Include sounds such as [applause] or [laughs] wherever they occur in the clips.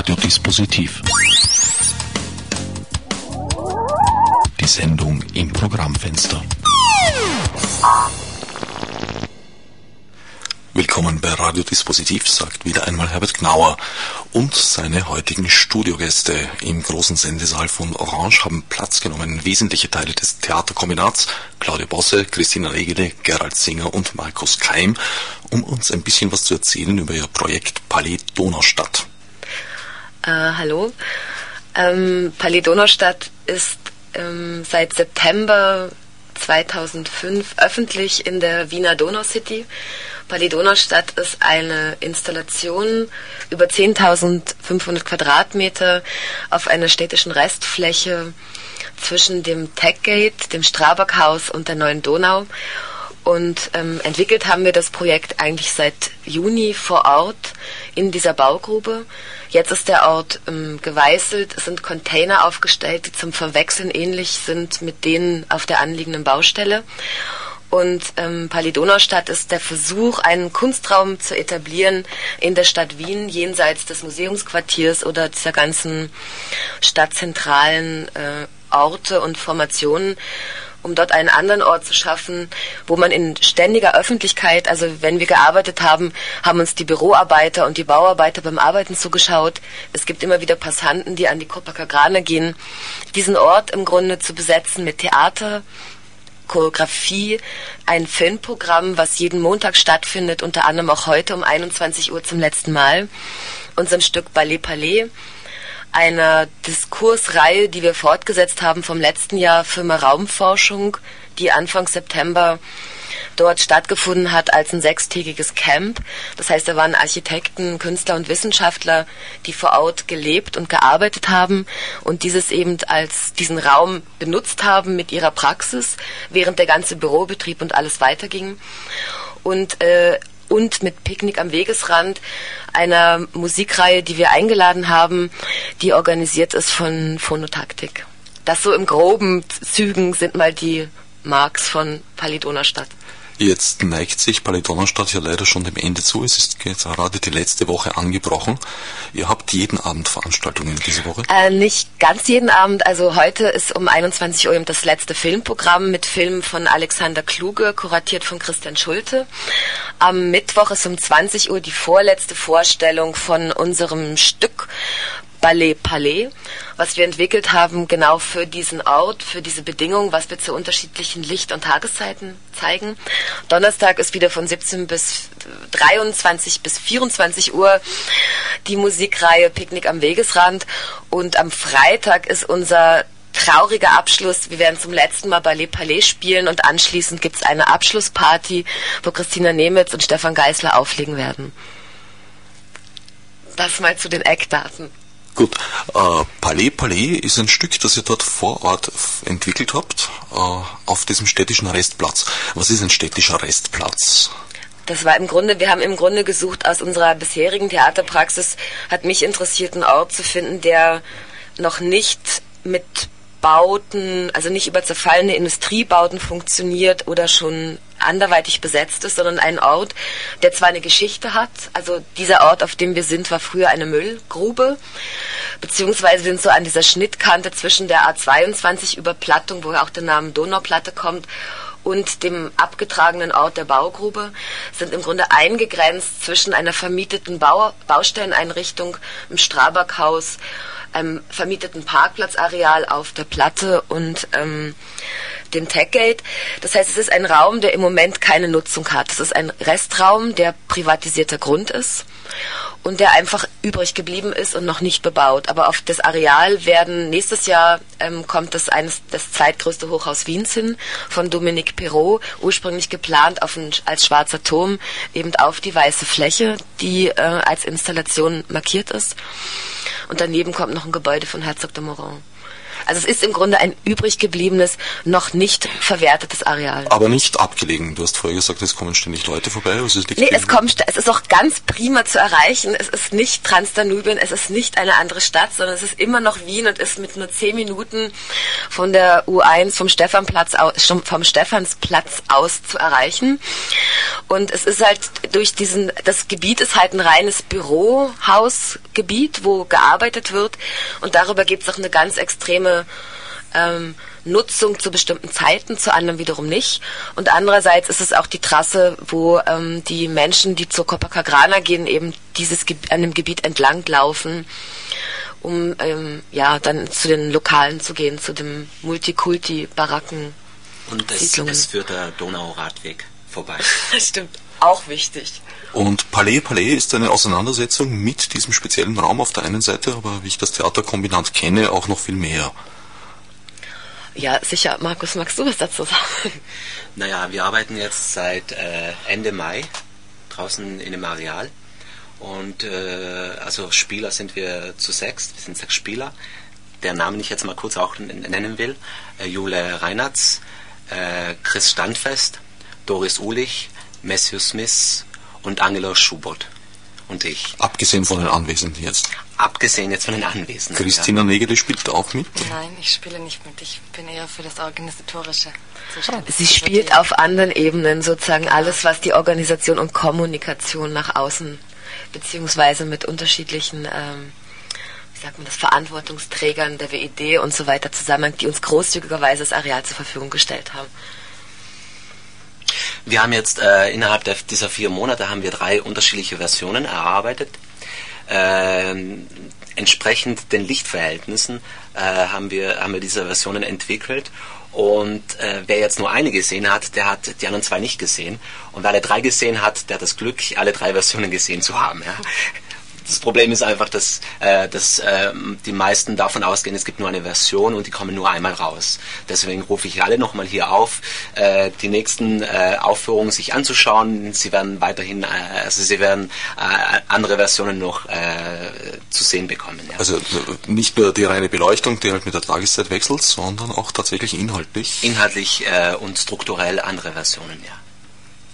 Radiodispositiv. Die Sendung im Programmfenster. Willkommen bei Radiodispositiv, sagt wieder einmal Herbert Gnauer. Und seine heutigen Studiogäste im großen Sendesaal von Orange haben Platz genommen. Wesentliche Teile des Theaterkombinats, Claudia Bosse, Christina Regele, Gerald Singer und Markus Keim, um uns ein bisschen was zu erzählen über ihr Projekt Palais Donaustadt. Äh, hallo. Ähm, Palais Donaustadt ist ähm, seit September 2005 öffentlich in der Wiener Donau City. Palais Donaustadt ist eine Installation über 10.500 Quadratmeter auf einer städtischen Restfläche zwischen dem Techgate, dem Strabag-Haus und der Neuen Donau. Und ähm, entwickelt haben wir das Projekt eigentlich seit Juni vor Ort in dieser Baugrube. Jetzt ist der Ort ähm, geweißelt, es sind Container aufgestellt, die zum Verwechseln ähnlich sind mit denen auf der anliegenden Baustelle. Und ähm, Palidonaustadt ist der Versuch, einen Kunstraum zu etablieren in der Stadt Wien, jenseits des Museumsquartiers oder dieser ganzen stadtzentralen äh, Orte und Formationen, um dort einen anderen Ort zu schaffen, wo man in ständiger Öffentlichkeit, also wenn wir gearbeitet haben, haben uns die Büroarbeiter und die Bauarbeiter beim Arbeiten zugeschaut. Es gibt immer wieder Passanten, die an die Copacabana gehen. Diesen Ort im Grunde zu besetzen mit Theater, Choreografie, ein Filmprogramm, was jeden Montag stattfindet, unter anderem auch heute um 21 Uhr zum letzten Mal, unserem Stück Ballet Palais, einer Diskursreihe, die wir fortgesetzt haben vom letzten Jahr Firma Raumforschung, die Anfang September dort stattgefunden hat als ein sechstägiges Camp. Das heißt, da waren Architekten, Künstler und Wissenschaftler, die vor Ort gelebt und gearbeitet haben und dieses eben als diesen Raum benutzt haben mit ihrer Praxis, während der ganze Bürobetrieb und alles weiterging. Und äh, und mit Picknick am Wegesrand, einer Musikreihe, die wir eingeladen haben, die organisiert ist von Phonotaktik. Das so im groben Zügen sind mal die Marks von Palidona Stadt. Jetzt neigt sich Paledonnerstadt ja leider schon dem Ende zu. Es ist gerade die letzte Woche angebrochen. Ihr habt jeden Abend Veranstaltungen diese Woche? Äh, nicht ganz jeden Abend. Also heute ist um 21 Uhr das letzte Filmprogramm mit Filmen von Alexander Kluge, kuratiert von Christian Schulte. Am Mittwoch ist um 20 Uhr die vorletzte Vorstellung von unserem Stück Ballet Palais, was wir entwickelt haben, genau für diesen Ort, für diese Bedingungen, was wir zu unterschiedlichen Licht- und Tageszeiten zeigen. Donnerstag ist wieder von 17 bis 23 bis 24 Uhr die Musikreihe Picknick am Wegesrand und am Freitag ist unser trauriger Abschluss. Wir werden zum letzten Mal Ballet Palais spielen und anschließend gibt es eine Abschlussparty, wo Christina Nemitz und Stefan Geisler auflegen werden. Das mal zu den Eckdaten. Gut, äh, Palais Palais ist ein Stück, das ihr dort vor Ort entwickelt habt, äh, auf diesem städtischen Restplatz. Was ist ein städtischer Restplatz? Das war im Grunde, wir haben im Grunde gesucht, aus unserer bisherigen Theaterpraxis hat mich interessiert, einen Ort zu finden, der noch nicht mit Bauten, also nicht über zerfallene Industriebauten funktioniert oder schon anderweitig besetzt ist, sondern ein Ort, der zwar eine Geschichte hat, also dieser Ort, auf dem wir sind, war früher eine Müllgrube, beziehungsweise sind so an dieser Schnittkante zwischen der A22 Überplattung, woher auch der Name Donauplatte kommt, und dem abgetragenen Ort der Baugrube sind im Grunde eingegrenzt zwischen einer vermieteten Bau Baustelleneinrichtung im Strabag-Haus, einem vermieteten Parkplatzareal auf der Platte und ähm, dem Techgate. Das heißt, es ist ein Raum, der im Moment keine Nutzung hat. Es ist ein Restraum, der privatisierter Grund ist und der einfach übrig geblieben ist und noch nicht bebaut. Aber auf das Areal werden nächstes Jahr ähm, kommt das eines das zweitgrößte Hochhaus Wiens hin von Dominique Perrault, ursprünglich geplant ein, als schwarzer Turm eben auf die weiße Fläche, die äh, als Installation markiert ist. Und daneben kommt noch ein Gebäude von Herzog de Moran. Also es ist im Grunde ein übrig gebliebenes, noch nicht verwertetes Areal. Aber nicht abgelegen. Du hast vorher gesagt, es kommen ständig Leute vorbei. Es, nee, es, kommt, es ist auch ganz prima zu erreichen. Es ist nicht Transdanubien, es ist nicht eine andere Stadt, sondern es ist immer noch Wien und ist mit nur zehn Minuten von der U1 vom Stephanplatz aus, vom Stephansplatz aus zu erreichen. Und es ist halt durch diesen, das Gebiet ist halt ein reines Bürohausgebiet, wo gearbeitet wird. Und darüber gibt es auch eine ganz extreme ähm, Nutzung zu bestimmten Zeiten, zu anderen wiederum nicht. Und andererseits ist es auch die Trasse, wo ähm, die Menschen, die zur Copacabana gehen, eben dieses an dem Gebiet entlang laufen, um ähm, ja dann zu den Lokalen zu gehen, zu dem Multikulti-Baracken. Und es, es führt der Donauradweg vorbei. Das [laughs] stimmt, auch wichtig. Und Palais Palais ist eine Auseinandersetzung mit diesem speziellen Raum auf der einen Seite, aber wie ich das Theaterkombinat kenne, auch noch viel mehr. Ja, sicher. Markus, magst du was dazu sagen? Naja, wir arbeiten jetzt seit äh, Ende Mai draußen in dem Areal. Und äh, also Spieler sind wir zu sechs, wir sind sechs Spieler. Der Namen ich jetzt mal kurz auch nennen will. Äh, Jule Reinatz, äh, Chris Standfest, Doris Ulich, Matthew Smith, und Angela Schubert und ich. Abgesehen von den Anwesenden jetzt? Abgesehen jetzt von den Anwesenden. Christina ja. Negele spielt auch mit? Nein, ich spiele nicht mit. Ich bin eher für das Organisatorische zuständig. Sie spielt auf anderen Ebenen sozusagen alles, was die Organisation und Kommunikation nach außen beziehungsweise mit unterschiedlichen ähm, wie sagt man das, Verantwortungsträgern der WID und so weiter zusammenhängt, die uns großzügigerweise das Areal zur Verfügung gestellt haben. Wir haben jetzt äh, innerhalb der, dieser vier Monate haben wir drei unterschiedliche Versionen erarbeitet. Ähm, entsprechend den Lichtverhältnissen äh, haben, wir, haben wir diese Versionen entwickelt. Und äh, wer jetzt nur eine gesehen hat, der hat die anderen zwei nicht gesehen. Und wer alle drei gesehen hat, der hat das Glück, alle drei Versionen gesehen zu haben. Ja. Das Problem ist einfach, dass, äh, dass äh, die meisten davon ausgehen, es gibt nur eine Version und die kommen nur einmal raus. Deswegen rufe ich alle nochmal hier auf, äh, die nächsten äh, Aufführungen sich anzuschauen. Sie werden weiterhin, äh, also sie werden äh, andere Versionen noch äh, zu sehen bekommen. Ja. Also nicht nur die reine Beleuchtung, die halt mit der Tageszeit wechselt, sondern auch tatsächlich inhaltlich. Inhaltlich äh, und strukturell andere Versionen, ja.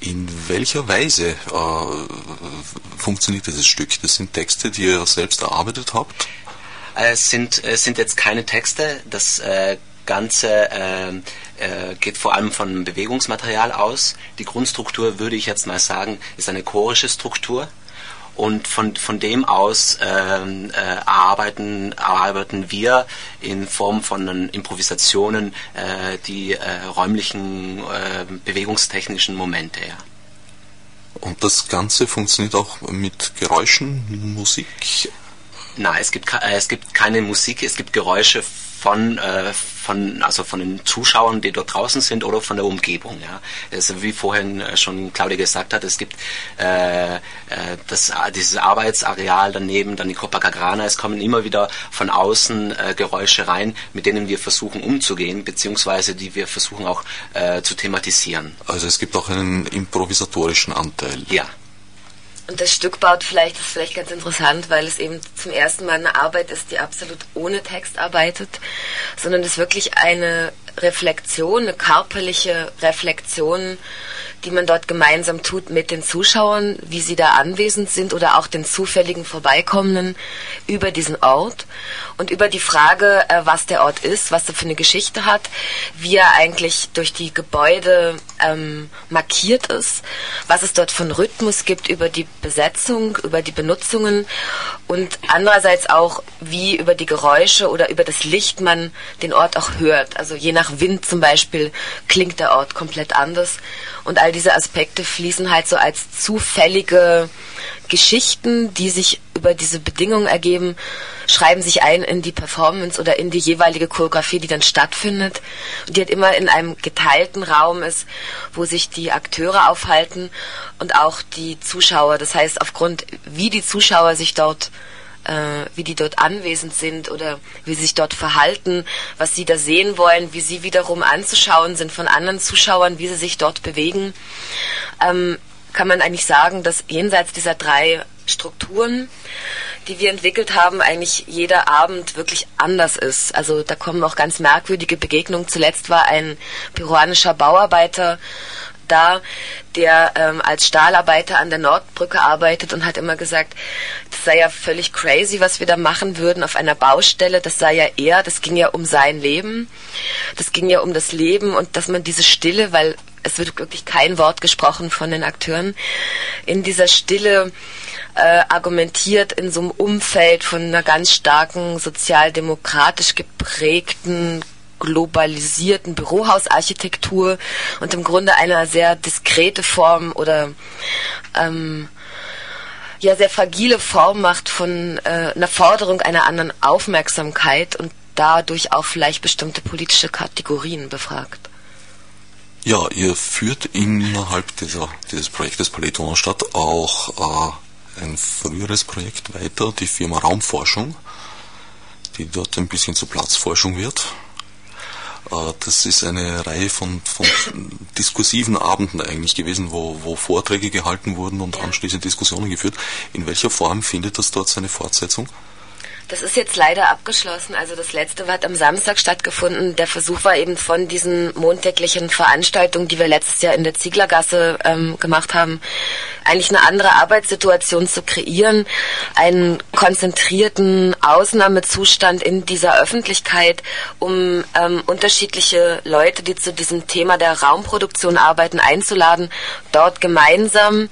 In welcher Weise äh, funktioniert dieses Stück? Das sind Texte, die ihr selbst erarbeitet habt? Es sind, es sind jetzt keine Texte. Das äh, Ganze äh, äh, geht vor allem von Bewegungsmaterial aus. Die Grundstruktur, würde ich jetzt mal sagen, ist eine chorische Struktur. Und von, von dem aus ähm, äh, arbeiten, arbeiten wir in Form von Improvisationen äh, die äh, räumlichen, äh, bewegungstechnischen Momente. Ja. Und das Ganze funktioniert auch mit Geräuschen, Musik? Nein, es gibt, äh, es gibt keine Musik, es gibt Geräusche von, äh, von, also von den Zuschauern, die dort draußen sind oder von der Umgebung. Ja. Also wie vorhin äh, schon Claudia gesagt hat, es gibt äh, äh, das, dieses Arbeitsareal daneben, dann die Copacabana, es kommen immer wieder von außen äh, Geräusche rein, mit denen wir versuchen umzugehen, beziehungsweise die wir versuchen auch äh, zu thematisieren. Also es gibt auch einen improvisatorischen Anteil. Ja. Und das Stück baut vielleicht, ist vielleicht ganz interessant, weil es eben zum ersten Mal eine Arbeit ist, die absolut ohne Text arbeitet, sondern es wirklich eine Reflexion, eine körperliche Reflexion die man dort gemeinsam tut mit den Zuschauern, wie sie da anwesend sind oder auch den zufälligen Vorbeikommenden über diesen Ort und über die Frage, äh, was der Ort ist, was er für eine Geschichte hat, wie er eigentlich durch die Gebäude ähm, markiert ist, was es dort von Rhythmus gibt über die Besetzung, über die Benutzungen und andererseits auch, wie über die Geräusche oder über das Licht man den Ort auch hört. Also je nach Wind zum Beispiel klingt der Ort komplett anders und all diese Aspekte fließen halt so als zufällige Geschichten, die sich über diese Bedingungen ergeben, schreiben sich ein in die Performance oder in die jeweilige Choreografie, die dann stattfindet. Und die halt immer in einem geteilten Raum ist, wo sich die Akteure aufhalten und auch die Zuschauer. Das heißt, aufgrund, wie die Zuschauer sich dort äh, wie die dort anwesend sind oder wie sie sich dort verhalten, was sie da sehen wollen, wie sie wiederum anzuschauen sind von anderen Zuschauern, wie sie sich dort bewegen, ähm, kann man eigentlich sagen, dass jenseits dieser drei Strukturen die wir entwickelt haben, eigentlich jeder Abend wirklich anders ist. Also da kommen auch ganz merkwürdige Begegnungen. Zuletzt war ein peruanischer Bauarbeiter da, der ähm, als Stahlarbeiter an der Nordbrücke arbeitet und hat immer gesagt, das sei ja völlig crazy, was wir da machen würden auf einer Baustelle. Das sei ja eher, das ging ja um sein Leben. Das ging ja um das Leben und dass man diese Stille, weil es wird wirklich kein Wort gesprochen von den Akteuren, in dieser Stille äh, argumentiert in so einem Umfeld von einer ganz starken sozialdemokratisch geprägten globalisierten Bürohausarchitektur und im Grunde eine sehr diskrete Form oder ähm, ja sehr fragile Form macht von äh, einer Forderung einer anderen Aufmerksamkeit und dadurch auch vielleicht bestimmte politische Kategorien befragt. Ja, ihr führt innerhalb dieser, dieses Projektes Palais Stadt auch äh, ein früheres Projekt weiter, die Firma Raumforschung, die dort ein bisschen zur Platzforschung wird. Äh, das ist eine Reihe von, von diskursiven Abenden eigentlich gewesen, wo, wo Vorträge gehalten wurden und anschließend Diskussionen geführt. In welcher Form findet das dort seine Fortsetzung? Das ist jetzt leider abgeschlossen. Also das letzte hat am Samstag stattgefunden. Der Versuch war eben von diesen montäglichen Veranstaltungen, die wir letztes Jahr in der Zieglergasse ähm, gemacht haben, eigentlich eine andere Arbeitssituation zu kreieren, einen konzentrierten Ausnahmezustand in dieser Öffentlichkeit, um ähm, unterschiedliche Leute, die zu diesem Thema der Raumproduktion arbeiten, einzuladen, dort gemeinsam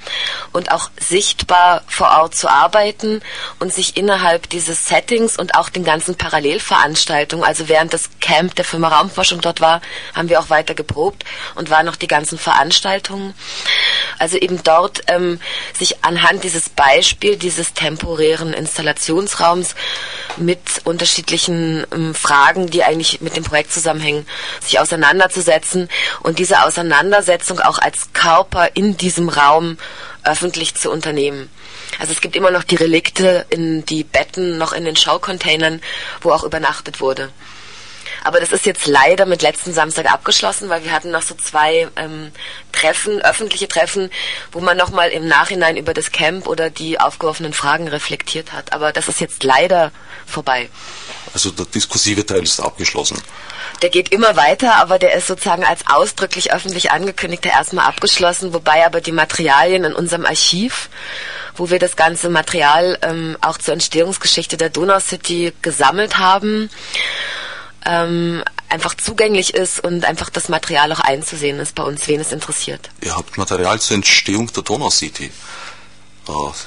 und auch sichtbar vor Ort zu arbeiten und sich innerhalb dieses Set Settings und auch den ganzen Parallelveranstaltungen. Also während das Camp der Firma Raumforschung dort war, haben wir auch weiter geprobt und waren noch die ganzen Veranstaltungen. Also eben dort ähm, sich anhand dieses Beispiel dieses temporären Installationsraums mit unterschiedlichen ähm, Fragen, die eigentlich mit dem Projekt zusammenhängen, sich auseinanderzusetzen und diese Auseinandersetzung auch als Körper in diesem Raum öffentlich zu unternehmen. Also es gibt immer noch die Relikte in die Betten, noch in den Schaucontainern, wo auch übernachtet wurde. Aber das ist jetzt leider mit letzten Samstag abgeschlossen, weil wir hatten noch so zwei ähm, Treffen, öffentliche Treffen, wo man nochmal im Nachhinein über das Camp oder die aufgeworfenen Fragen reflektiert hat. Aber das ist jetzt leider vorbei. Also der diskursive Teil ist abgeschlossen. Der geht immer weiter, aber der ist sozusagen als ausdrücklich öffentlich angekündigter erstmal abgeschlossen, wobei aber die Materialien in unserem Archiv wo wir das ganze Material ähm, auch zur Entstehungsgeschichte der Donau City gesammelt haben. Ähm, einfach zugänglich ist und einfach das Material auch einzusehen ist bei uns, wen es interessiert. Ihr habt Material zur Entstehung der Donau City.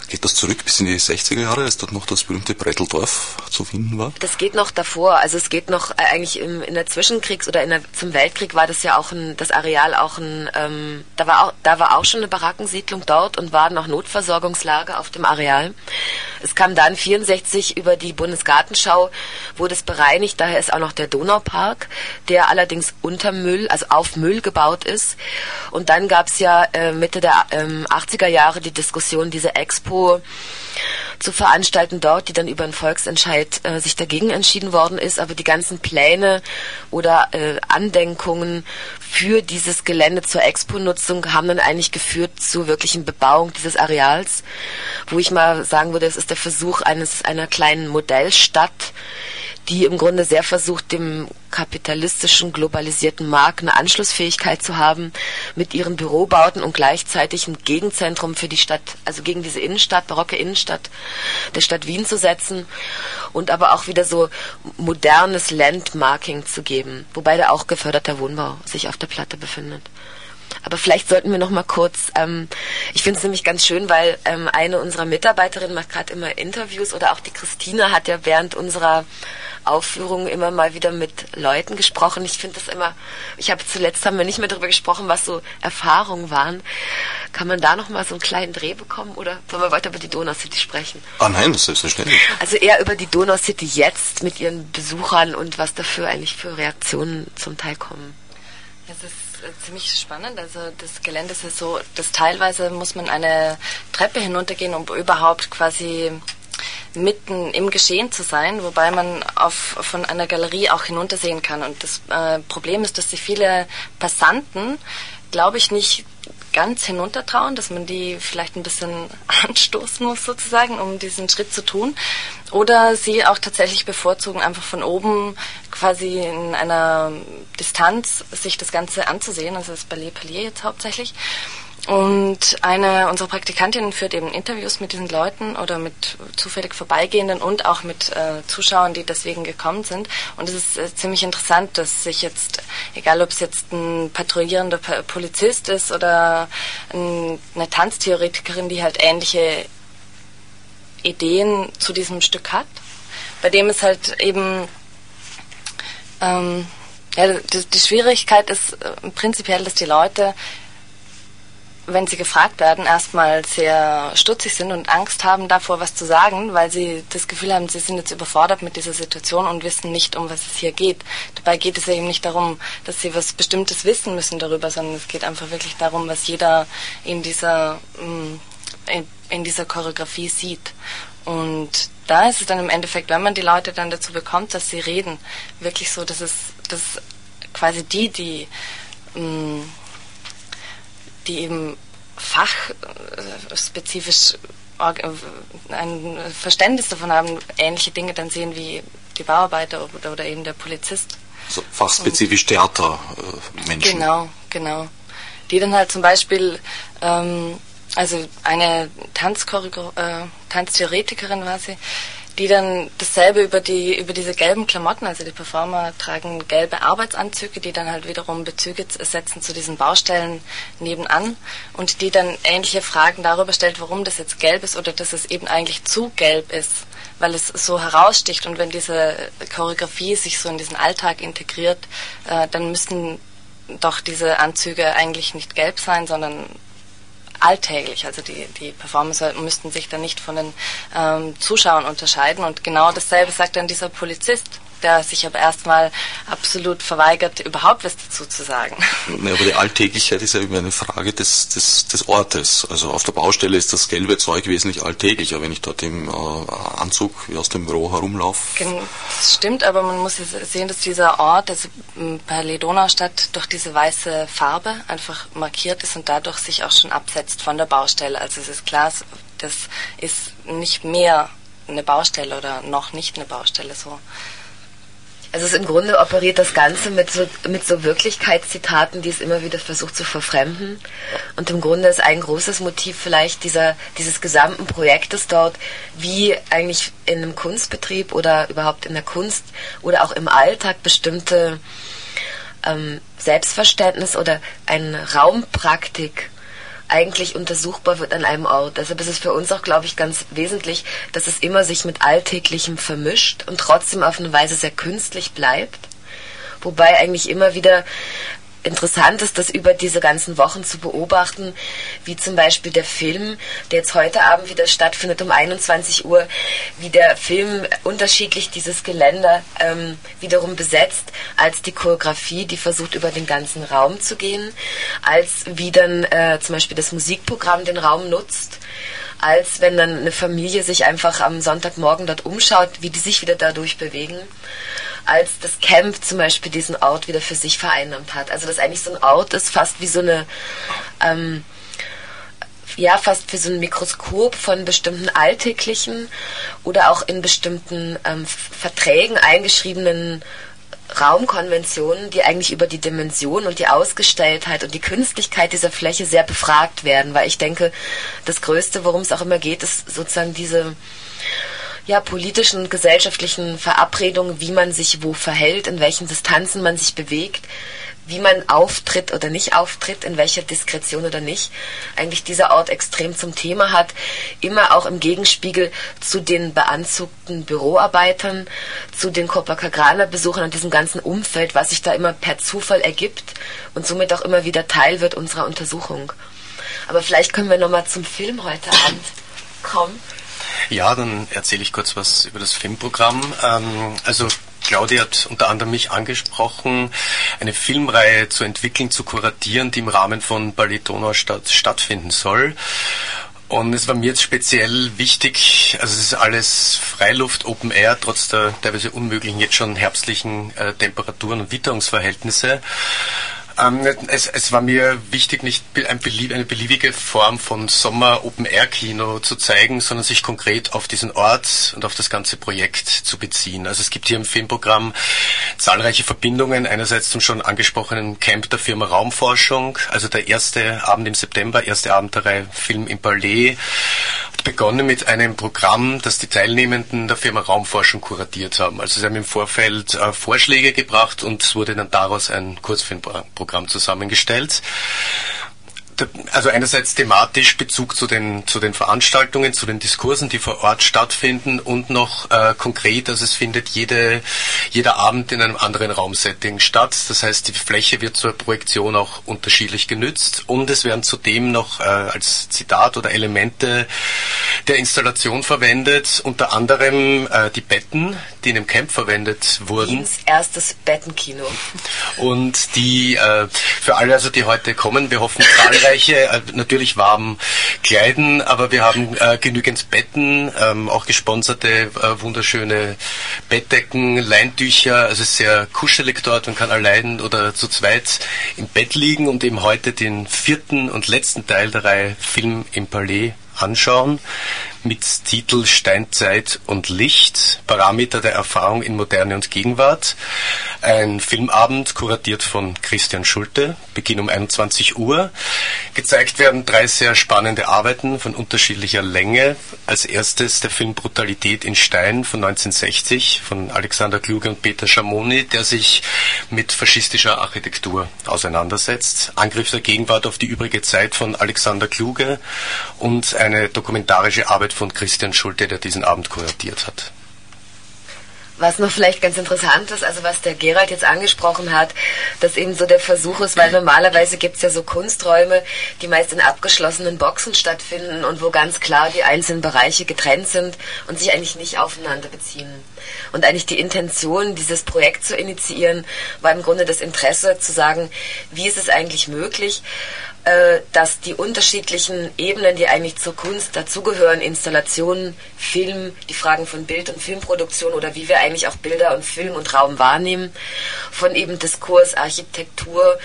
Geht das zurück bis in die 60er Jahre, als dort noch das berühmte Bretteldorf zu finden war? Das geht noch davor. Also es geht noch äh, eigentlich im, in der Zwischenkriegs- oder in der, zum Weltkrieg war das ja auch ein, das Areal auch ein, ähm, da war auch, da war auch schon eine Barackensiedlung dort und waren noch Notversorgungslager auf dem Areal. Es kam dann 64 über die Bundesgartenschau, wurde es bereinigt. Daher ist auch noch der Donaupark, der allerdings unter Müll, also auf Müll gebaut ist. Und dann gab es ja äh, Mitte der ähm, 80er Jahre die Diskussion, diese diese Expo zu veranstalten dort, die dann über einen Volksentscheid äh, sich dagegen entschieden worden ist. Aber die ganzen Pläne oder äh, Andenkungen für dieses Gelände zur Expo-Nutzung haben dann eigentlich geführt zu wirklichen Bebauung dieses Areals, wo ich mal sagen würde, es ist der Versuch eines einer kleinen Modellstadt, die im Grunde sehr versucht, dem kapitalistischen, globalisierten Markt eine Anschlussfähigkeit zu haben mit ihren Bürobauten und gleichzeitig ein Gegenzentrum für die Stadt, also gegen diese Innenstadt, barocke Innenstadt der Stadt Wien zu setzen und aber auch wieder so modernes Landmarking zu geben, wobei da auch geförderter Wohnbau sich auf der Platte befindet. Aber vielleicht sollten wir noch mal kurz, ähm, ich finde es nämlich ganz schön, weil ähm, eine unserer Mitarbeiterinnen macht gerade immer Interviews oder auch die Christina hat ja während unserer Aufführungen immer mal wieder mit Leuten gesprochen. Ich finde das immer, ich habe zuletzt haben wir nicht mehr darüber gesprochen, was so Erfahrungen waren. Kann man da noch mal so einen kleinen Dreh bekommen oder wollen wir weiter über die Donau City sprechen? Ah nein, das ist selbstverständlich. Also eher über die Donau City jetzt mit ihren Besuchern und was dafür eigentlich für Reaktionen zum Teil kommen. Es ist ziemlich spannend. Also das Gelände ist ja so, dass teilweise muss man eine Treppe hinuntergehen, um überhaupt quasi mitten im Geschehen zu sein, wobei man auf, von einer Galerie auch hinuntersehen kann. Und das äh, Problem ist, dass die viele Passanten, glaube ich, nicht ganz hinuntertrauen, dass man die vielleicht ein bisschen [laughs] anstoßen muss sozusagen, um diesen Schritt zu tun. Oder sie auch tatsächlich bevorzugen, einfach von oben quasi in einer Distanz sich das Ganze anzusehen, also das Ballet Palier jetzt hauptsächlich. Und eine unserer Praktikantinnen führt eben Interviews mit diesen Leuten oder mit zufällig Vorbeigehenden und auch mit äh, Zuschauern, die deswegen gekommen sind. Und es ist äh, ziemlich interessant, dass sich jetzt, egal ob es jetzt ein patrouillierender Polizist ist oder ein, eine Tanztheoretikerin, die halt ähnliche Ideen zu diesem Stück hat, bei dem es halt eben ähm, ja, die, die Schwierigkeit ist äh, prinzipiell, dass die Leute wenn sie gefragt werden, erstmal sehr stutzig sind und Angst haben davor, was zu sagen, weil sie das Gefühl haben, sie sind jetzt überfordert mit dieser Situation und wissen nicht, um was es hier geht. Dabei geht es ja eben nicht darum, dass sie was Bestimmtes wissen müssen darüber, sondern es geht einfach wirklich darum, was jeder in dieser, mm, in, dieser Choreografie sieht. Und da ist es dann im Endeffekt, wenn man die Leute dann dazu bekommt, dass sie reden, wirklich so, dass es, dass quasi die, die, mh, mm, die eben fachspezifisch ein Verständnis davon haben, ähnliche Dinge dann sehen wie die Bauarbeiter oder, oder eben der Polizist. Also fachspezifisch Theatermenschen. Genau, genau. Die dann halt zum Beispiel, ähm, also eine äh, Tanztheoretikerin war sie, die dann dasselbe über die über diese gelben Klamotten, also die Performer tragen gelbe Arbeitsanzüge, die dann halt wiederum Bezüge setzen zu diesen Baustellen nebenan und die dann ähnliche Fragen darüber stellt, warum das jetzt gelb ist oder dass es eben eigentlich zu gelb ist, weil es so heraussticht und wenn diese Choreografie sich so in diesen Alltag integriert, äh, dann müssten doch diese Anzüge eigentlich nicht gelb sein, sondern alltäglich. Also die, die Performance müssten sich dann nicht von den ähm, Zuschauern unterscheiden. Und genau dasselbe sagt dann dieser Polizist der sich aber erstmal absolut verweigert, überhaupt was dazu zu sagen. Ja, aber die Alltäglichkeit ist ja immer eine Frage des, des, des Ortes. Also auf der Baustelle ist das gelbe Zeug wesentlich alltäglicher, wenn ich dort im äh, Anzug wie aus dem Büro herumlaufe. Das stimmt, aber man muss sehen, dass dieser Ort, also bei Ledonaustadt, durch diese weiße Farbe einfach markiert ist und dadurch sich auch schon absetzt von der Baustelle. Also es ist klar, das ist nicht mehr eine Baustelle oder noch nicht eine Baustelle so. Also es im Grunde operiert das Ganze mit so, mit so Wirklichkeitszitaten, die es immer wieder versucht zu verfremden. Und im Grunde ist ein großes Motiv vielleicht dieser, dieses gesamten Projektes dort, wie eigentlich in einem Kunstbetrieb oder überhaupt in der Kunst oder auch im Alltag bestimmte ähm, Selbstverständnis oder eine Raumpraktik eigentlich untersuchbar wird an einem Ort. Deshalb ist es für uns auch, glaube ich, ganz wesentlich, dass es immer sich mit Alltäglichem vermischt und trotzdem auf eine Weise sehr künstlich bleibt. Wobei eigentlich immer wieder interessant ist, das über diese ganzen Wochen zu beobachten, wie zum Beispiel der Film, der jetzt heute Abend wieder stattfindet um 21 Uhr, wie der Film unterschiedlich dieses Geländer ähm, wiederum besetzt, als die Choreografie, die versucht über den ganzen Raum zu gehen, als wie dann äh, zum Beispiel das Musikprogramm den Raum nutzt als wenn dann eine Familie sich einfach am Sonntagmorgen dort umschaut, wie die sich wieder dadurch bewegen als das Camp zum Beispiel diesen Ort wieder für sich vereinnahmt hat. Also dass eigentlich so ein Ort ist, fast wie so eine, ähm, ja, fast wie so ein Mikroskop von bestimmten alltäglichen oder auch in bestimmten ähm, Verträgen eingeschriebenen Raumkonventionen, die eigentlich über die Dimension und die Ausgestelltheit und die Künstlichkeit dieser Fläche sehr befragt werden, weil ich denke, das Größte, worum es auch immer geht, ist sozusagen diese ja, politischen und gesellschaftlichen Verabredungen, wie man sich wo verhält, in welchen Distanzen man sich bewegt, wie man auftritt oder nicht auftritt, in welcher Diskretion oder nicht, eigentlich dieser Ort extrem zum Thema hat, immer auch im Gegenspiegel zu den beanzugten Büroarbeitern, zu den Copacabana-Besuchern und diesem ganzen Umfeld, was sich da immer per Zufall ergibt und somit auch immer wieder Teil wird unserer Untersuchung. Aber vielleicht können wir nochmal zum Film heute Abend kommen. Ja, dann erzähle ich kurz was über das Filmprogramm. Ähm, also Claudia hat unter anderem mich angesprochen, eine Filmreihe zu entwickeln, zu kuratieren, die im Rahmen von Ballet Donaustadt stattfinden soll. Und es war mir jetzt speziell wichtig, also es ist alles Freiluft, Open Air, trotz der teilweise unmöglichen, jetzt schon herbstlichen äh, Temperaturen und Witterungsverhältnisse. Ähm, es, es, war mir wichtig, nicht ein belieb, eine beliebige Form von Sommer-Open-Air-Kino zu zeigen, sondern sich konkret auf diesen Ort und auf das ganze Projekt zu beziehen. Also es gibt hier im Filmprogramm zahlreiche Verbindungen. Einerseits zum schon angesprochenen Camp der Firma Raumforschung, also der erste Abend im September, erste Abend der Reihe Film im Palais, hat begonnen mit einem Programm, das die Teilnehmenden der Firma Raumforschung kuratiert haben. Also sie haben im Vorfeld äh, Vorschläge gebracht und es wurde dann daraus ein Kurzfilmprogramm zusammengestellt also einerseits thematisch Bezug zu den, zu den Veranstaltungen, zu den Diskursen, die vor Ort stattfinden und noch äh, konkret, also es findet jede, jeder Abend in einem anderen Raumsetting statt. Das heißt, die Fläche wird zur Projektion auch unterschiedlich genützt und es werden zudem noch äh, als Zitat oder Elemente der Installation verwendet, unter anderem äh, die Betten, die in dem Camp verwendet wurden. Wiens erstes Bettenkino. Und die äh, für alle, also die heute kommen, wir hoffen zahlreich zahlreiche, äh, natürlich warm kleiden, aber wir haben äh, genügend Betten, ähm, auch gesponserte äh, wunderschöne Bettdecken, Leintücher, also sehr kuschelig dort, man kann allein oder zu zweit im Bett liegen und eben heute den vierten und letzten Teil der Reihe Film im Palais anschauen mit Titel Steinzeit und Licht, Parameter der Erfahrung in Moderne und Gegenwart. Ein Filmabend kuratiert von Christian Schulte, Beginn um 21 Uhr. Gezeigt werden drei sehr spannende Arbeiten von unterschiedlicher Länge. Als erstes der Film Brutalität in Stein von 1960 von Alexander Kluge und Peter Schamoni, der sich mit faschistischer Architektur auseinandersetzt. Angriff der Gegenwart auf die übrige Zeit von Alexander Kluge und eine dokumentarische Arbeit von Christian Schulte, der diesen Abend kuratiert hat. Was noch vielleicht ganz interessant ist, also was der Gerald jetzt angesprochen hat, dass eben so der Versuch ist, weil normalerweise gibt es ja so Kunsträume, die meist in abgeschlossenen Boxen stattfinden und wo ganz klar die einzelnen Bereiche getrennt sind und sich eigentlich nicht aufeinander beziehen. Und eigentlich die Intention, dieses Projekt zu initiieren, war im Grunde das Interesse zu sagen, wie ist es eigentlich möglich, dass die unterschiedlichen Ebenen, die eigentlich zur Kunst dazugehören, Installationen, Film, die Fragen von Bild- und Filmproduktion oder wie wir eigentlich auch Bilder und Film und Raum wahrnehmen, von eben Diskurs, Architektur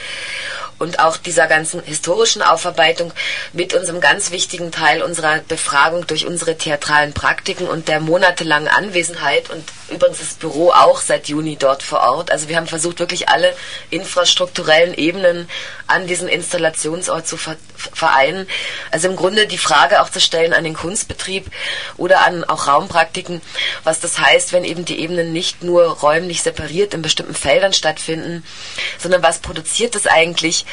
und auch dieser ganzen historischen Aufarbeitung mit unserem ganz wichtigen Teil unserer Befragung durch unsere theatralen Praktiken und der monatelangen Anwesenheit und übrigens das Büro auch seit Juni dort vor Ort. Also wir haben versucht, wirklich alle infrastrukturellen Ebenen an diesem Installationsort zu vereinen. Also im Grunde die Frage auch zu stellen an den Kunstbetrieb oder an auch Raumpraktiken, was das heißt, wenn eben die Ebenen nicht nur räumlich separiert in bestimmten Feldern stattfinden, sondern was produziert das eigentlich,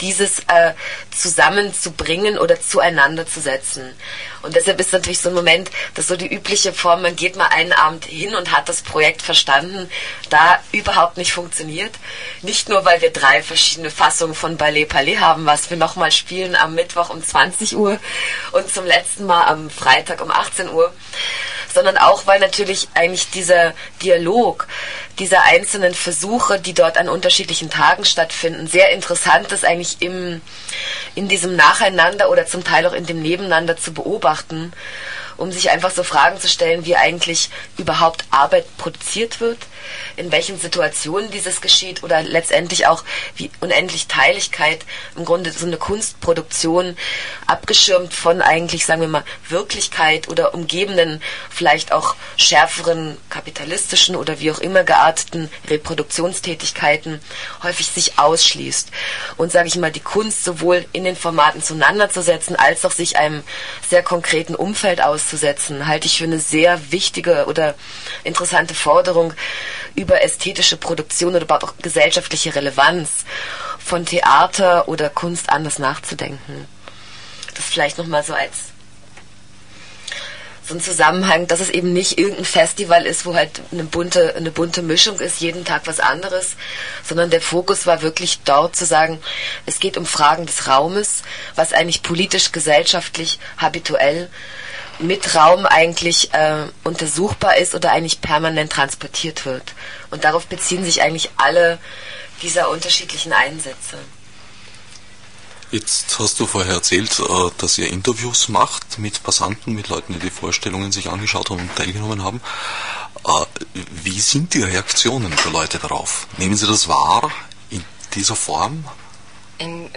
dieses äh, zusammenzubringen oder zueinander zu setzen. Und deshalb ist natürlich so ein Moment, dass so die übliche Form, man geht mal einen Abend hin und hat das Projekt verstanden, da überhaupt nicht funktioniert. Nicht nur, weil wir drei verschiedene Fassungen von Ballet Palais haben, was wir nochmal spielen am Mittwoch um 20 Uhr und zum letzten Mal am Freitag um 18 Uhr, sondern auch, weil natürlich eigentlich dieser Dialog dieser einzelnen Versuche, die dort an unterschiedlichen Tagen stattfinden, sehr interessant ist eigentlich im, in diesem Nacheinander oder zum Teil auch in dem Nebeneinander zu beobachten um sich einfach so Fragen zu stellen, wie eigentlich überhaupt Arbeit produziert wird, in welchen Situationen dieses geschieht oder letztendlich auch wie unendlich Teiligkeit im Grunde so eine Kunstproduktion abgeschirmt von eigentlich, sagen wir mal, Wirklichkeit oder umgebenden, vielleicht auch schärferen kapitalistischen oder wie auch immer gearteten Reproduktionstätigkeiten häufig sich ausschließt. Und sage ich mal, die Kunst sowohl in den Formaten zueinander zu setzen, als auch sich einem sehr konkreten Umfeld auszusetzen auszusetzen, halte ich für eine sehr wichtige oder interessante Forderung über ästhetische Produktion oder überhaupt auch gesellschaftliche Relevanz von Theater oder Kunst anders nachzudenken. Das vielleicht nochmal so als so ein Zusammenhang, dass es eben nicht irgendein Festival ist, wo halt eine bunte, eine bunte Mischung ist, jeden Tag was anderes, sondern der Fokus war wirklich dort zu sagen, es geht um Fragen des Raumes, was eigentlich politisch, gesellschaftlich, habituell mit Raum eigentlich äh, untersuchbar ist oder eigentlich permanent transportiert wird. Und darauf beziehen sich eigentlich alle dieser unterschiedlichen Einsätze. Jetzt hast du vorher erzählt, äh, dass ihr Interviews macht mit Passanten, mit Leuten, die die Vorstellungen sich angeschaut haben und teilgenommen haben. Äh, wie sind die Reaktionen der Leute darauf? Nehmen sie das wahr? dieser Form? In,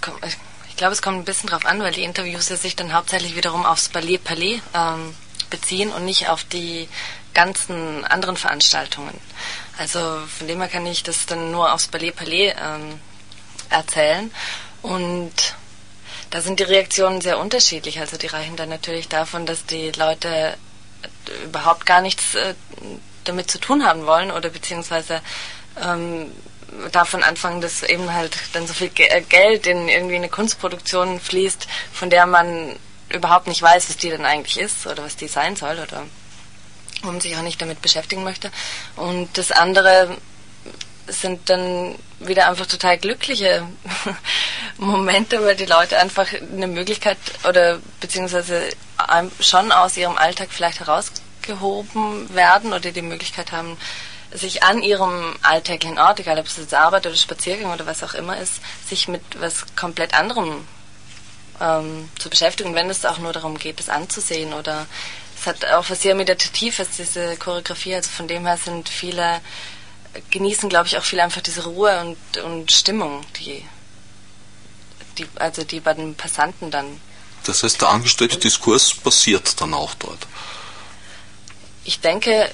kommt, ich glaube, es kommt ein bisschen drauf an, weil die Interviews ja sich dann hauptsächlich wiederum aufs Ballet Palais ähm, beziehen und nicht auf die ganzen anderen Veranstaltungen. Also von dem her kann ich das dann nur aufs Ballet Palais ähm, erzählen. Und da sind die Reaktionen sehr unterschiedlich. Also die reichen dann natürlich davon, dass die Leute überhaupt gar nichts äh, damit zu tun haben wollen oder beziehungsweise ähm, davon anfangen, dass eben halt dann so viel äh, Geld in irgendwie eine Kunstproduktion fließt, von der man überhaupt nicht weiß, was die denn eigentlich ist oder was die sein soll oder man sich auch nicht damit beschäftigen möchte. Und das andere sind dann wieder einfach total glückliche [laughs] Momente, weil die Leute einfach eine Möglichkeit oder beziehungsweise schon aus ihrem Alltag vielleicht herausgehoben werden oder die Möglichkeit haben, sich an ihrem alltäglichen Ort, egal ob es jetzt Arbeit oder Spaziergang oder was auch immer ist, sich mit was komplett anderem ähm, zu beschäftigen, wenn es auch nur darum geht, es anzusehen oder es hat auch was sehr Meditatives, diese Choreografie, also von dem her sind viele genießen, glaube ich, auch viel einfach diese Ruhe und, und Stimmung, die, die, also die bei den Passanten dann. Das heißt, der angestellte Diskurs passiert dann auch dort. Ich denke,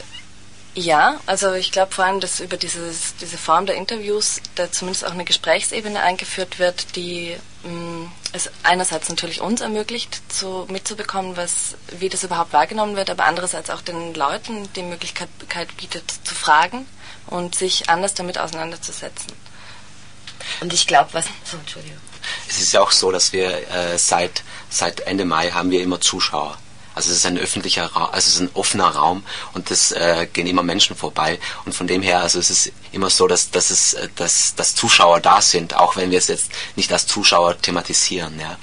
ja, also ich glaube vor allem, dass über dieses, diese Form der Interviews da zumindest auch eine Gesprächsebene eingeführt wird, die mh, mm, es einerseits natürlich uns ermöglicht, zu, mitzubekommen, was, wie das überhaupt wahrgenommen wird, aber andererseits auch den Leuten die Möglichkeit bietet, zu fragen und sich anders damit auseinanderzusetzen. Und ich glaube, was. So, Entschuldigung. Es ist ja auch so, dass wir äh, seit, seit Ende Mai haben wir immer Zuschauer. Also es ist ein öffentlicher Raum, also es ist ein offener Raum und es äh, gehen immer Menschen vorbei und von dem her, also es ist immer so, dass, dass es, äh, dass, dass Zuschauer da sind, auch wenn wir es jetzt nicht als Zuschauer thematisieren, ja.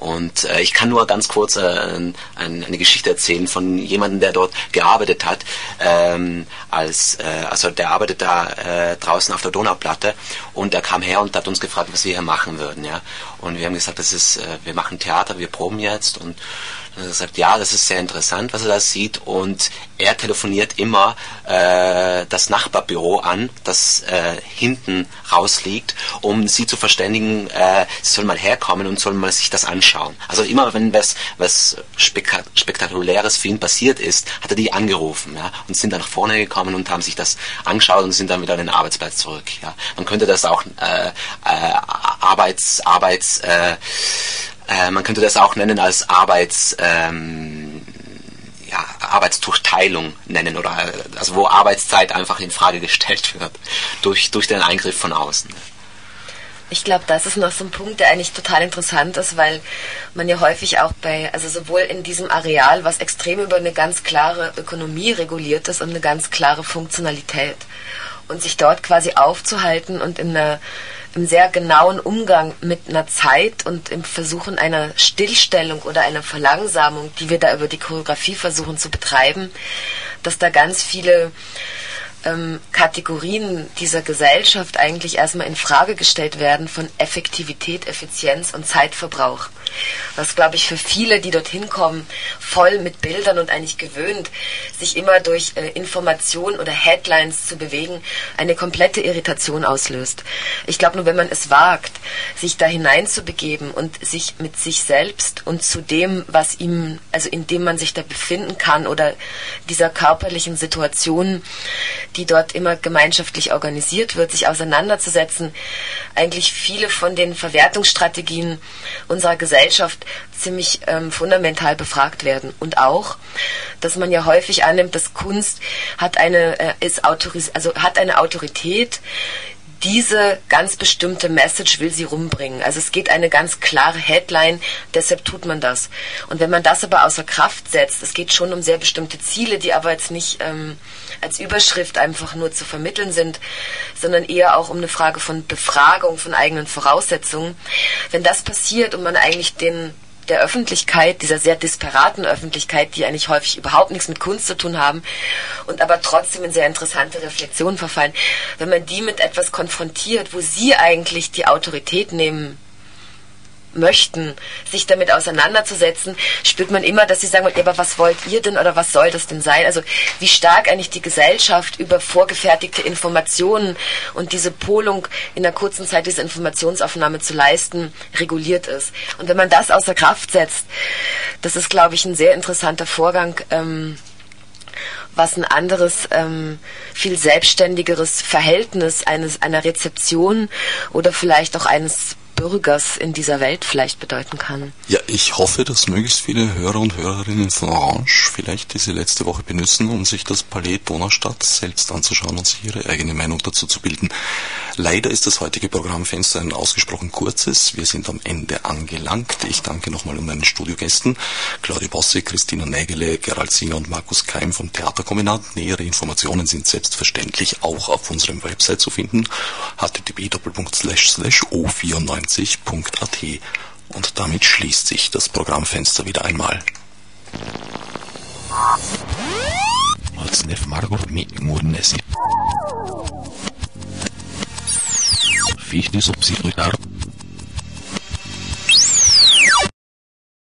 Und äh, ich kann nur ganz kurz äh, ein, eine Geschichte erzählen von jemandem, der dort gearbeitet hat. Ähm, als, äh, also der arbeitet da äh, draußen auf der Donauplatte und er kam her und hat uns gefragt, was wir hier machen würden. Ja? Und wir haben gesagt, das ist, äh, wir machen Theater, wir proben jetzt und er hat gesagt, ja, das ist sehr interessant, was er da sieht. Und er telefoniert immer äh, das Nachbarbüro an, das äh, hinten rausliegt, um sie zu verständigen, äh, sie sollen mal herkommen und sollen mal sich das anschauen. Also immer, wenn was, was Spektakuläres für ihn passiert ist, hat er die angerufen ja, und sind dann nach vorne gekommen und haben sich das angeschaut und sind dann wieder an den Arbeitsplatz zurück. Ja. Man könnte das auch äh, äh, Arbeits, Arbeits äh, äh, man könnte das auch nennen als Arbeits, ähm, ja, Arbeitsdurchteilung nennen oder also wo Arbeitszeit einfach in Frage gestellt wird durch, durch den Eingriff von außen. Ich glaube, das ist noch so ein Punkt, der eigentlich total interessant ist, weil man ja häufig auch bei, also sowohl in diesem Areal, was extrem über eine ganz klare Ökonomie reguliert ist und eine ganz klare Funktionalität und sich dort quasi aufzuhalten und in einer im sehr genauen Umgang mit einer Zeit und im Versuchen einer Stillstellung oder einer Verlangsamung, die wir da über die Choreografie versuchen zu betreiben, dass da ganz viele ähm, Kategorien dieser Gesellschaft eigentlich erstmal in Frage gestellt werden von Effektivität, Effizienz und Zeitverbrauch. Was, glaube ich, für viele, die dorthin kommen, voll mit Bildern und eigentlich gewöhnt, sich immer durch äh, Informationen oder Headlines zu bewegen, eine komplette Irritation auslöst. Ich glaube nur, wenn man es wagt, sich da hineinzubegeben und sich mit sich selbst und zu dem, was ihm, also in dem man sich da befinden kann oder dieser körperlichen Situation, die dort immer gemeinschaftlich organisiert wird, sich auseinanderzusetzen, eigentlich viele von den Verwertungsstrategien unserer Gesellschaft ziemlich ähm, fundamental befragt werden. Und auch, dass man ja häufig annimmt, dass Kunst hat eine, äh, ist autoris also hat eine Autorität, diese ganz bestimmte Message will sie rumbringen. Also es geht eine ganz klare Headline, deshalb tut man das. Und wenn man das aber außer Kraft setzt, es geht schon um sehr bestimmte Ziele, die aber jetzt nicht ähm, als Überschrift einfach nur zu vermitteln sind, sondern eher auch um eine Frage von Befragung von eigenen Voraussetzungen. Wenn das passiert und man eigentlich den der Öffentlichkeit, dieser sehr disparaten Öffentlichkeit, die eigentlich häufig überhaupt nichts mit Kunst zu tun haben und aber trotzdem in sehr interessante Reflexionen verfallen, wenn man die mit etwas konfrontiert, wo sie eigentlich die Autorität nehmen möchten, sich damit auseinanderzusetzen, spürt man immer, dass sie sagen, ja, aber was wollt ihr denn oder was soll das denn sein? Also wie stark eigentlich die Gesellschaft über vorgefertigte Informationen und diese Polung in einer kurzen Zeit diese Informationsaufnahme zu leisten, reguliert ist. Und wenn man das außer Kraft setzt, das ist, glaube ich, ein sehr interessanter Vorgang. Ähm, was ein anderes, ähm, viel selbstständigeres Verhältnis eines, einer Rezeption oder vielleicht auch eines Bürgers in dieser Welt vielleicht bedeuten kann. Ja, ich hoffe, dass möglichst viele Hörer und Hörerinnen von Orange vielleicht diese letzte Woche benutzen, um sich das Palais Donaustadt selbst anzuschauen und sich ihre eigene Meinung dazu zu bilden. Leider ist das heutige Programmfenster ein ausgesprochen kurzes. Wir sind am Ende angelangt. Ich danke nochmal meinen Studiogästen, Claudia Bosse, Christina Nägele, Gerald Singer und Markus Keim vom Theaterkombinat. Nähere Informationen sind selbstverständlich auch auf unserem Website zu finden. http://o94 leipzig.at und damit schließt sich das Programmfenster wieder einmal. Fichte subsidiar